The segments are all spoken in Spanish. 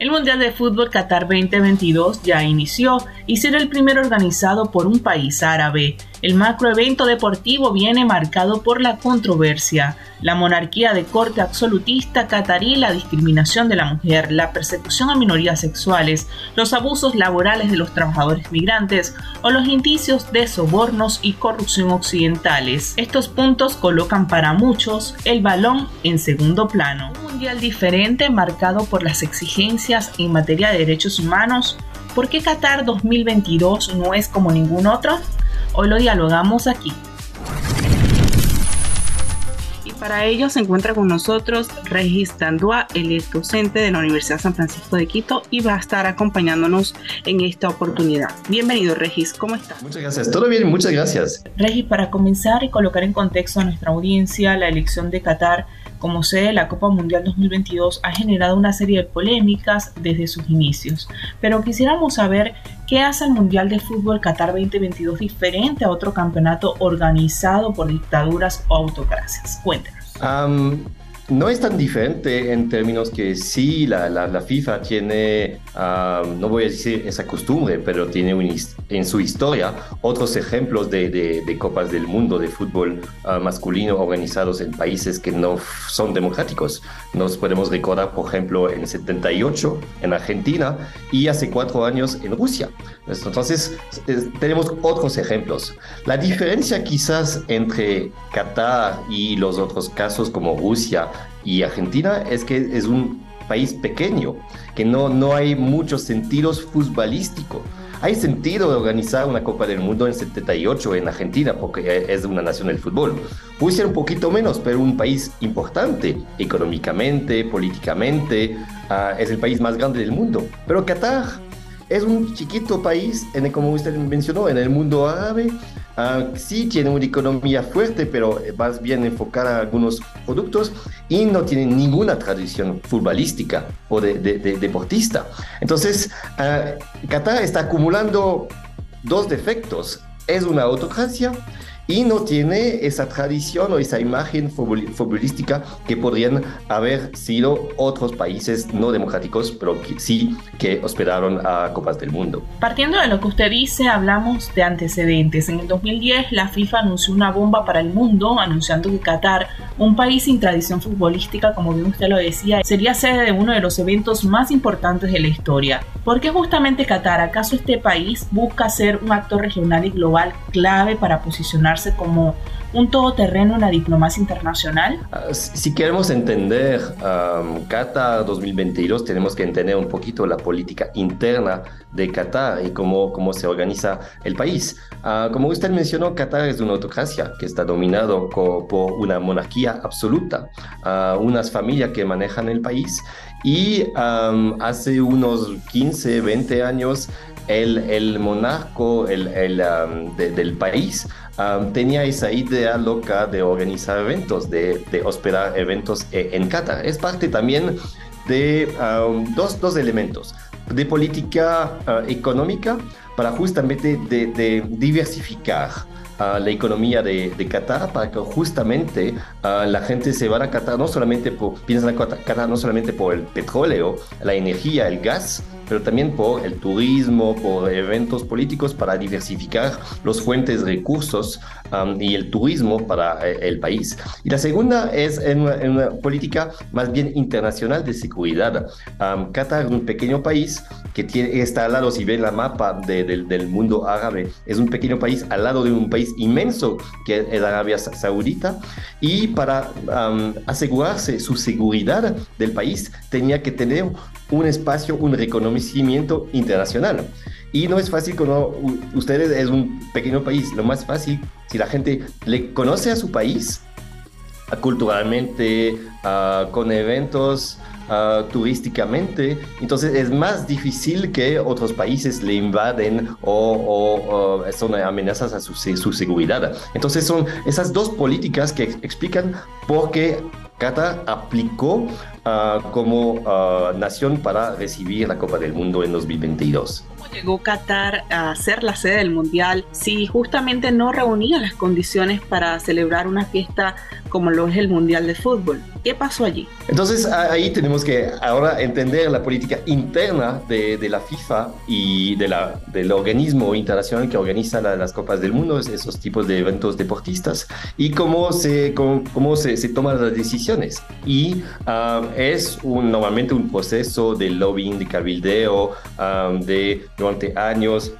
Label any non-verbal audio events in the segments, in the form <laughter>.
El Mundial de Fútbol Qatar 2022 ya inició y será el primero organizado por un país árabe. El macroevento deportivo viene marcado por la controversia, la monarquía de corte absolutista catarí, la discriminación de la mujer, la persecución a minorías sexuales, los abusos laborales de los trabajadores migrantes o los indicios de sobornos y corrupción occidentales. Estos puntos colocan para muchos el balón en segundo plano. Un mundial diferente marcado por las exigencias en materia de derechos humanos. ¿Por qué Qatar 2022 no es como ningún otro? Hoy lo dialogamos aquí. Y para ello se encuentra con nosotros Regis Dandua, el docente de la Universidad San Francisco de Quito y va a estar acompañándonos en esta oportunidad. Bienvenido Regis, ¿cómo estás? Muchas gracias, todo bien, muchas gracias. Regis, para comenzar y colocar en contexto a nuestra audiencia, la elección de Qatar como sede de la Copa Mundial 2022 ha generado una serie de polémicas desde sus inicios, pero quisiéramos saber qué hace el Mundial de Fútbol Qatar 2022 diferente a otro campeonato organizado por dictaduras o autocracias. Cuéntanos. no es tan diferente en términos que sí, la, la, FIFA tiene, no voy a decir esa costumbre, pero tiene en su historia otros ejemplos de, copas del mundo de fútbol ah, masculino organizados en países que no son democráticos. Nos podemos recordar, por ejemplo, en 78 en Argentina y hace cuatro años en Rusia. Entonces, tenemos otros ejemplos. La diferencia quizás entre Qatar y los otros casos como Rusia y Argentina es que es un país pequeño, que no, no hay muchos sentidos futbolísticos. Hay sentido de organizar una Copa del Mundo en 78 en Argentina, porque es una nación del fútbol. Puede ser un poquito menos, pero un país importante económicamente, políticamente, ah, es el país más grande del mundo. Pero Qatar es un chiquito país, en como usted mencionó, en el mundo árabe. Ah, sí tiene una economía fuerte, pero más bien enfocada a algunos productos y no tiene ninguna tradición futbolística o de, deportista. Entonces, uh, Qatar está acumulando dos defectos. Es una autocracia y no tiene esa tradición o esa imagen futbolística que podrían haber sido otros países no democráticos, pero que sí que hospedaron a Copas del Mundo. Partiendo de lo que usted dice, hablamos de antecedentes. En el 2010 la FIFA anunció una bomba para el mundo, anunciando que Qatar, un país sin tradición futbolística, como bien usted lo decía, sería sede de uno de los eventos más importantes de la historia. ¿Por qué justamente Qatar? ¿Acaso este país busca ser un actor regional y global clave para posicionarse como un todoterreno en la diplomacia internacional? Ah, si queremos entender um, Qatar 2022, tenemos que entender un poquito la política interna de Qatar y cómo, cómo se organiza el país. Ah, como usted mencionó, Qatar es una autocracia que está dominado por una monarquía absoluta, uh, unas familias que manejan el país y um, hace unos 15, 20 años el, el monarco el, el, um, del país tenía esa idea loca de organizar eventos, de, de hospedar eventos eh, en Qatar. Es parte también de dos, dos, elementos, de política ah, económica para justamente de, diversificar ah, la economía de, Qatar para que justamente ah, la gente se vaya a Qatar no solamente por, en Qatar no solamente por el petróleo, la energía, el gas, pero también por el turismo, por eventos políticos para diversificar los fuentes de recursos um, y el turismo para eh, el país. Y la segunda es en una, política más bien internacional de seguridad. Um, Qatar es un pequeño país que tiene, está al lado, si ven la mapa del mundo árabe, es un pequeño país al lado de un país inmenso que es Arabia Saudita, y para asegurarse su seguridad del país tenía que tener un espacio, un reconocimiento internacional. Y no es fácil cuando ustedes es un pequeño país, lo más fácil, si la gente le conoce a su país, culturalmente, con eventos, turísticamente, entonces es más difícil que otros países le invaden o, son amenazas a su, su, seguridad. Entonces son esas dos políticas que explican por qué Qatar aplicó como nación para recibir la Copa del Mundo en 2022 llegó Qatar a ser la sede del Mundial si justamente no reunía las condiciones para celebrar una fiesta como lo es el Mundial de Fútbol? ¿Qué pasó allí? Entonces ahí tenemos que ahora entender la política interna de, de la FIFA y de la, del organismo internacional que organiza las Copas del Mundo, esos tipos de eventos deportistas, y cómo se, cómo, cómo se, se, toman las decisiones. Y ah, es un, normalmente un proceso de lobbying, de cabildeo, ah, de durante años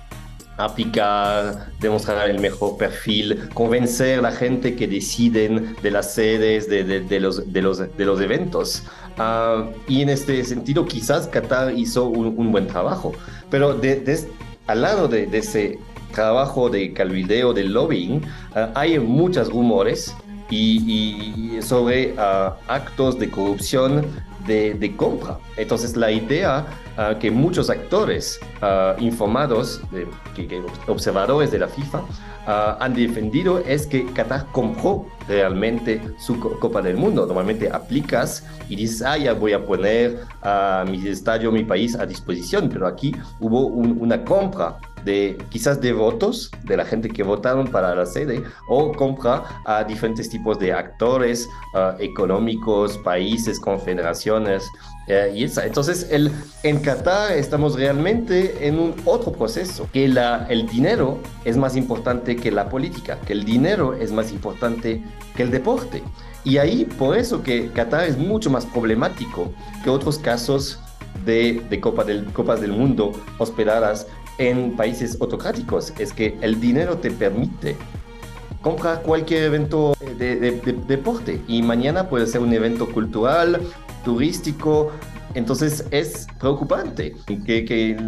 aplicar, demostrar el mejor perfil, convencer a la gente que deciden de las sedes de, de, los, de, los, de los eventos. Ah, y en este sentido, quizás Qatar hizo un, buen trabajo, pero de, al lado de, ese trabajo de calvideo, de lobbying, ah, hay muchos rumores y, sobre ah, actos de corrupción de, compra. Entonces la idea uh, que muchos actores uh, informados, de, observadores de la FIFA, uh, han defendido es que Qatar compró realmente su Copa del Mundo. Normalmente aplicas y dices, ah, ya voy a poner a mi estadio, mi país a disposición, pero aquí hubo una compra de quizás de votos de la gente que votaron para la sede o compra a diferentes tipos de actores uh, económicos, países, confederaciones. Uh, y. Entonces, el, en Qatar estamos realmente en un otro proceso, que la, el dinero es más importante que la política, que el dinero es más importante que el deporte. Y ahí, por eso que Qatar es mucho más problemático que otros casos de, de Copa del, Copas del Mundo hospedadas en países autocráticos es que el dinero te permite comprar cualquier evento de, deporte y mañana puede ser un evento cultural, turístico. Entonces es preocupante que, que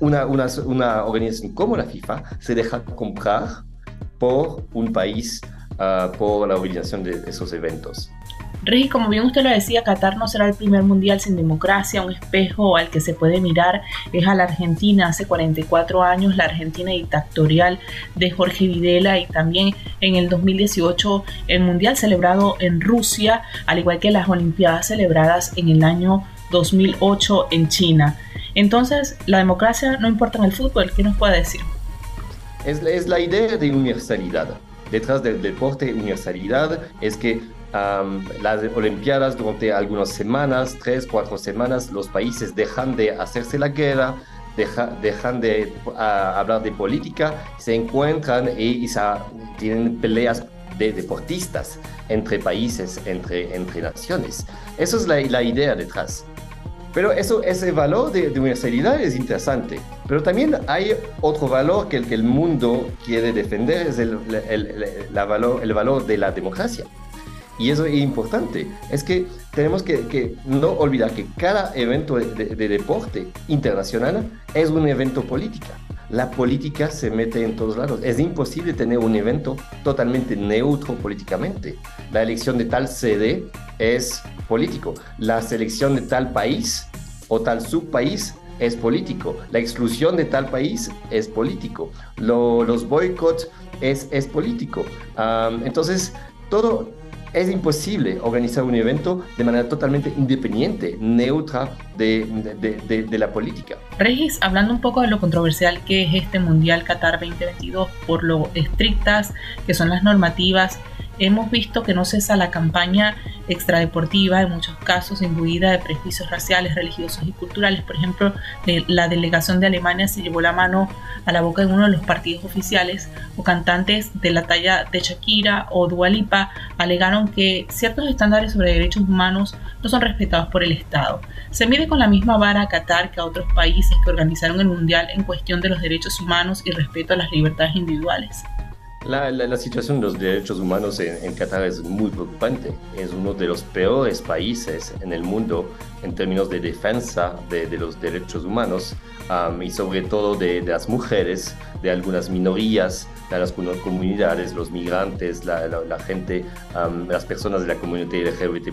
una, una, una, organización como la FIFA se deja comprar por un país, uh, por la organización de esos eventos. Regi, como bien usted lo decía, Qatar no será el primer mundial sin democracia. Un espejo al que se puede mirar es a la Argentina. Hace 44 años, la Argentina dictatorial de Jorge Videla y también en el 2018 el mundial celebrado en Rusia, al igual que las Olimpiadas celebradas en el año 2008 en China. Entonces, la democracia no importa en el fútbol. ¿Qué nos puede decir? Es, es la idea de universalidad. Detrás del deporte, universalidad es que las Olimpiadas durante algunas semanas, tres, cuatro semanas, los países dejan de hacerse la guerra, dejan de hablar de política, se encuentran y, tienen peleas de deportistas entre países, entre, entre naciones. Eso es la, idea detrás. Pero eso, ese valor de, universalidad es interesante. Pero también hay otro valor que el, que el mundo quiere defender, es el, la valor, el valor de la democracia. Y eso es importante. Es que tenemos que, no olvidar que cada evento de, deporte internacional es un evento política. La política se mete en todos lados. Es imposible tener un evento totalmente neutro políticamente. La elección de tal sede es político. La selección de tal país o tal subpaís es político. La exclusión de tal país es político. los boicots es, es político. entonces, todo, es imposible organizar un evento de manera totalmente independiente, neutra de, la política. Regis, hablando un poco de lo controversial que es este Mundial Qatar 2022, por lo estrictas que son las normativas hemos visto que no cesa la campaña extradeportiva, en muchos casos imbuida de prejuicios raciales, religiosos y culturales. Por ejemplo, la delegación de Alemania se llevó la mano a la boca de uno de los partidos oficiales o cantantes de la talla de Shakira o Dualipa alegaron que ciertos estándares sobre derechos humanos no son respetados por el Estado. Se mide con la misma vara a Qatar que a otros países que organizaron el Mundial en cuestión de los derechos humanos y respeto a las libertades individuales. La, situación de los derechos humanos en, Qatar es muy preocupante. Es uno de los peores países en el mundo en términos de defensa de, los derechos humanos y sobre todo de, las mujeres, de algunas minorías, de las comunidades, los migrantes, la, gente, las personas de la comunidad LGBT+.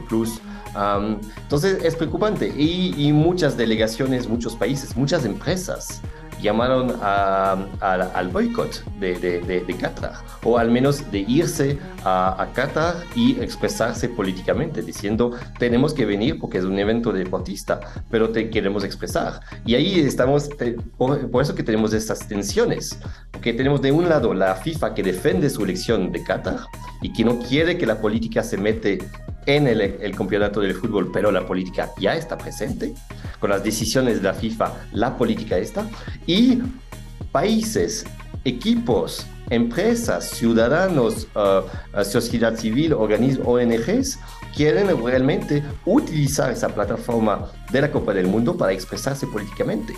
entonces es preocupante y, y muchas delegaciones, muchos países, muchas empresas llamaron al boicot de, de, Qatar, o al menos de irse a, Qatar y expresarse políticamente, diciendo, tenemos que venir porque es un evento deportista, pero te queremos expresar. Y ahí estamos, por, eso que tenemos estas tensiones, porque tenemos de un lado la FIFA que defiende su elección de Qatar y que no quiere que la política se mete en el, el, campeonato del fútbol, pero la política ya está presente, con las decisiones de la FIFA, la política está, y países, equipos, empresas, ciudadanos, uh, sociedad civil, organismos, ONGs, quieren realmente utilizar esa plataforma de la Copa del Mundo para expresarse políticamente.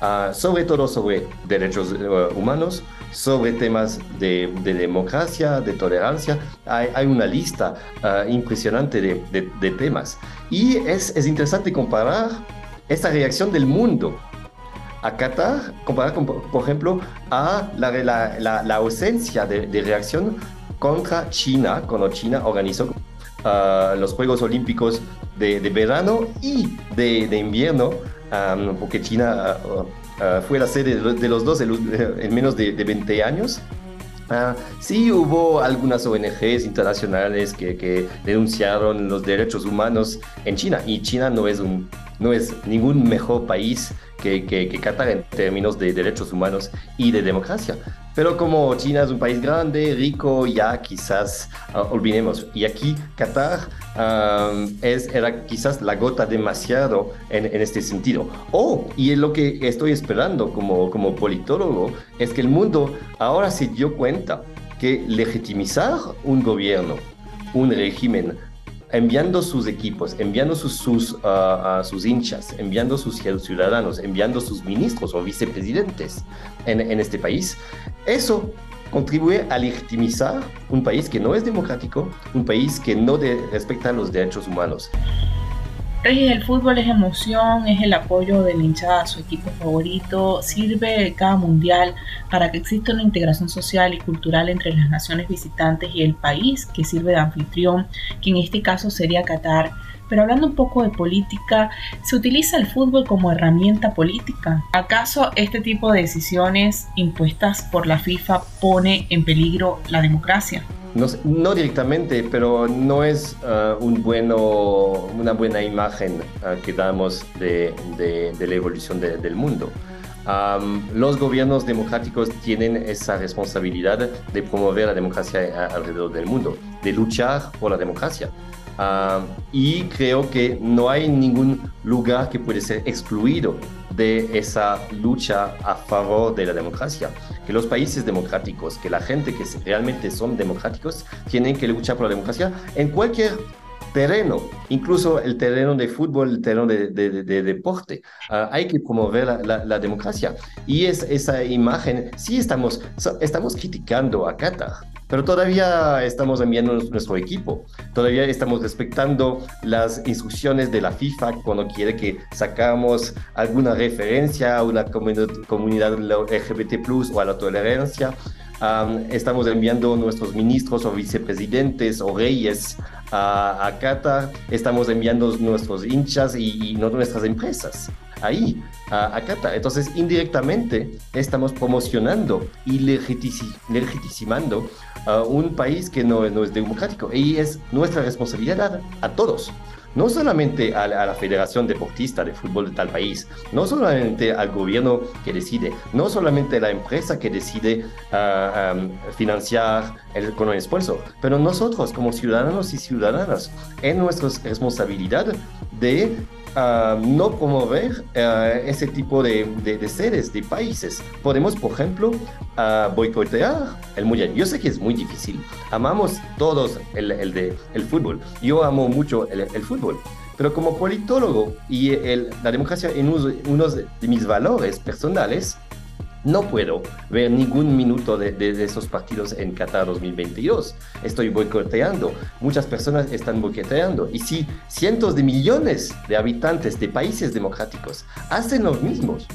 Uh, sobre todo sobre derechos uh, humanos, sobre temas de, democracia, de tolerancia. Hay, una lista uh, impresionante de, temas. Y es, es, interesante comparar esta reacción del mundo a Qatar, comparar, con, por ejemplo, a la, la, la, ausencia de, reacción contra China, cuando China organizó los Juegos Olímpicos de, verano y de, invierno, um, porque China Ah, fue la sede de los dos <laughs> en, menos de, 20 años. Uh, sí hubo algunas ONGs internacionales que, denunciaron los derechos humanos en China y China no es, un, no es ningún mejor país que, Qatar en términos de derechos humanos y de democracia. Pero como China es un país grande, rico, ya quizás uh, olvidemos. Y aquí Qatar es, era quizás la gota demasiado en, en, este sentido. Oh, y lo que estoy esperando como, como politólogo es que el mundo ahora se dio cuenta que legitimizar un gobierno, un régimen, enviando sus equipos, enviando sus, sus, ah, sus hinchas, enviando sus ciudadanos, enviando sus ministros o vicepresidentes en, en este país, eso contribuye a legitimizar un país que no es democrático, un país que no respeta los derechos humanos. El fútbol es emoción, es el apoyo del hinchada a su equipo favorito, sirve cada mundial para que exista una integración social y cultural entre las naciones visitantes y el país que sirve de anfitrión, que en este caso sería Qatar pero hablando un poco de política, ¿se utiliza el fútbol como herramienta política? ¿Acaso este tipo de decisiones impuestas por la FIFA pone en peligro la democracia? No, directamente, pero no es uh, un bueno, una buena imagen uh, que damos de, la evolución del mundo. Los gobiernos democráticos tienen esa responsabilidad de promover la democracia alrededor del mundo, de luchar por la democracia. Ah, y creo que no hay ningún lugar que puede ser excluido de esa lucha a favor de la democracia. Que los países democráticos, que la gente que realmente son democráticos, tienen que luchar por la democracia en cualquier terreno, incluso el terreno de fútbol, el terreno de, deporte. Ah, hay que promover la, democracia. Y es, esa imagen, sí estamos, estamos criticando a Qatar, pero todavía estamos enviando nuestro equipo, todavía estamos respetando las instrucciones de la FIFA cuando quiere que sacamos alguna referencia a una comunidad LGBT o a la tolerancia. estamos enviando nuestros ministros o vicepresidentes o reyes a, Qatar, estamos enviando nuestros hinchas y, nuestras empresas ahí, a, Qatar. Entonces, indirectamente, estamos promocionando y legitimando a un país que no, es democrático. Y es nuestra responsabilidad a todos. No solamente a la, Federación Deportista de Fútbol de tal país, no solamente al gobierno que decide, no solamente a la empresa que decide ah, financiar con el esfuerzo, pero nosotros como ciudadanos y ciudadanas, es nuestra responsabilidad de no promover eh, ese tipo de, seres, de países. Podemos, por ejemplo, boicotear el mundial. Yo sé que es muy difícil. Amamos todos el, el, de, el fútbol. Yo amo mucho el, el fútbol. pero como politólogo y la democracia en uno de mis valores personales, no puedo ver ningún minuto de, esos partidos en Qatar 2022. Estoy boicoteando. Muchas personas están boicoteando. Y si cientos de millones de habitantes de países democráticos hacen los mismos,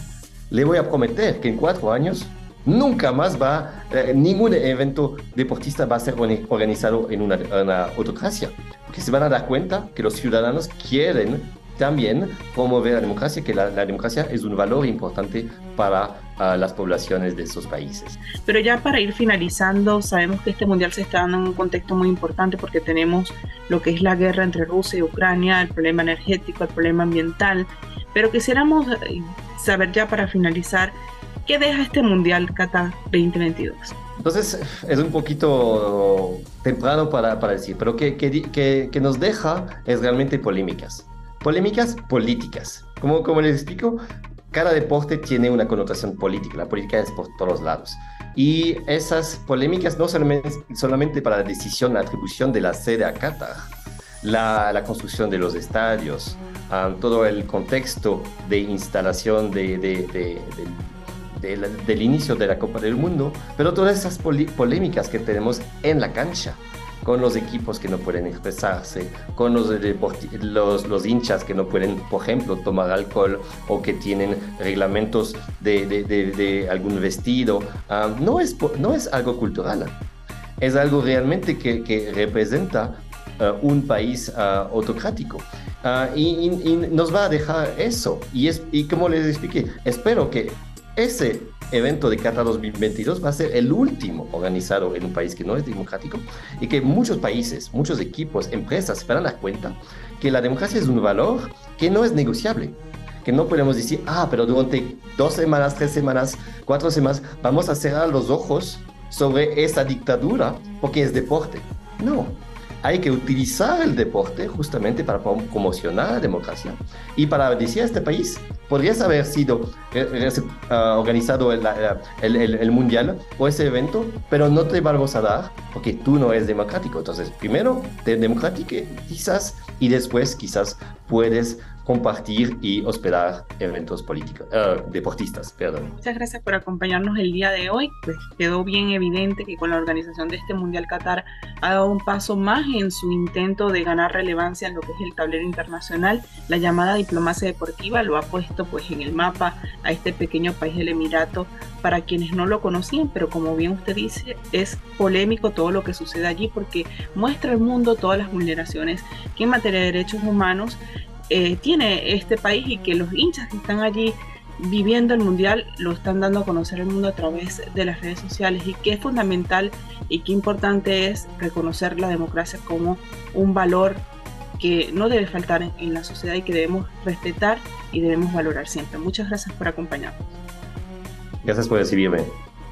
le voy a prometer que en cuatro años nunca más va, eh, ningún evento deportista va a ser organizado en una, autocracia. Porque se van a dar cuenta que los ciudadanos quieren también promover la democracia, que la, democracia es un valor importante para ah, las poblaciones de esos países. Pero ya para ir finalizando, sabemos que este mundial se está dando en un contexto muy importante porque tenemos lo que es la guerra entre Rusia y Ucrania, el problema energético, el problema ambiental, pero quisiéramos eh, saber ya para finalizar, ¿qué deja este mundial Qatar 2022? Entonces es un poquito temprano para, para decir, pero que, que, que nos deja es realmente polémicas. Polémicas políticas. Como, como les explico, cada deporte tiene una connotación política. La política es por todos lados. Y esas polémicas no solamente, solamente para la decisión, la atribución de la sede a Qatar, la, construcción de los estadios, ah, todo el contexto de instalación de, de, del inicio de la Copa del Mundo, pero todas esas polémicas que tenemos en la cancha con los equipos que no pueden expresarse, con los, los, los, hinchas que no pueden, por ejemplo, tomar alcohol o que tienen reglamentos de, de, de, algún vestido. Ah, no, es, no es algo cultural, es algo realmente que, que representa ah, un país uh, autocrático. Y, y, nos va a dejar eso. Y, es, y como les expliqué, espero que ese evento de Qatar 2022 va a ser el último organizado en un país que no es democrático y que muchos países, muchos equipos, empresas se van a dar cuenta que la democracia es un valor que no es negociable. Que no podemos decir, ah, pero durante dos semanas, tres semanas, cuatro semanas, vamos a cerrar los ojos sobre esa dictadura porque es deporte. No, hay que utilizar el deporte justamente para promocionar la democracia y para decir a este país, podrías haber sido eh, eh, ah, organizado el, el, mundial o ese evento, pero no te vamos a dar porque tú no eres democrático. Entonces, primero te quizás y después quizás puedes compartir y hospedar eventos políticos, uh, deportistas. Perdón. Muchas gracias por acompañarnos el día de hoy. Pues quedó bien evidente que con la organización de este Mundial Qatar ha dado un paso más en su intento de ganar relevancia en lo que es el tablero internacional. La llamada diplomacia deportiva lo ha puesto pues en el mapa a este pequeño país del Emirato para quienes no lo conocían, pero como bien usted dice, es polémico todo lo que sucede allí porque muestra al mundo todas las vulneraciones que en materia de derechos humanos eh, tiene este país y que los hinchas que están allí viviendo el mundial lo están dando a conocer al mundo a través de las redes sociales y que es fundamental y qué importante es reconocer la democracia como un valor que no debe faltar en la sociedad y que debemos respetar y debemos valorar siempre. Muchas gracias por acompañarnos. Gracias por recibirme.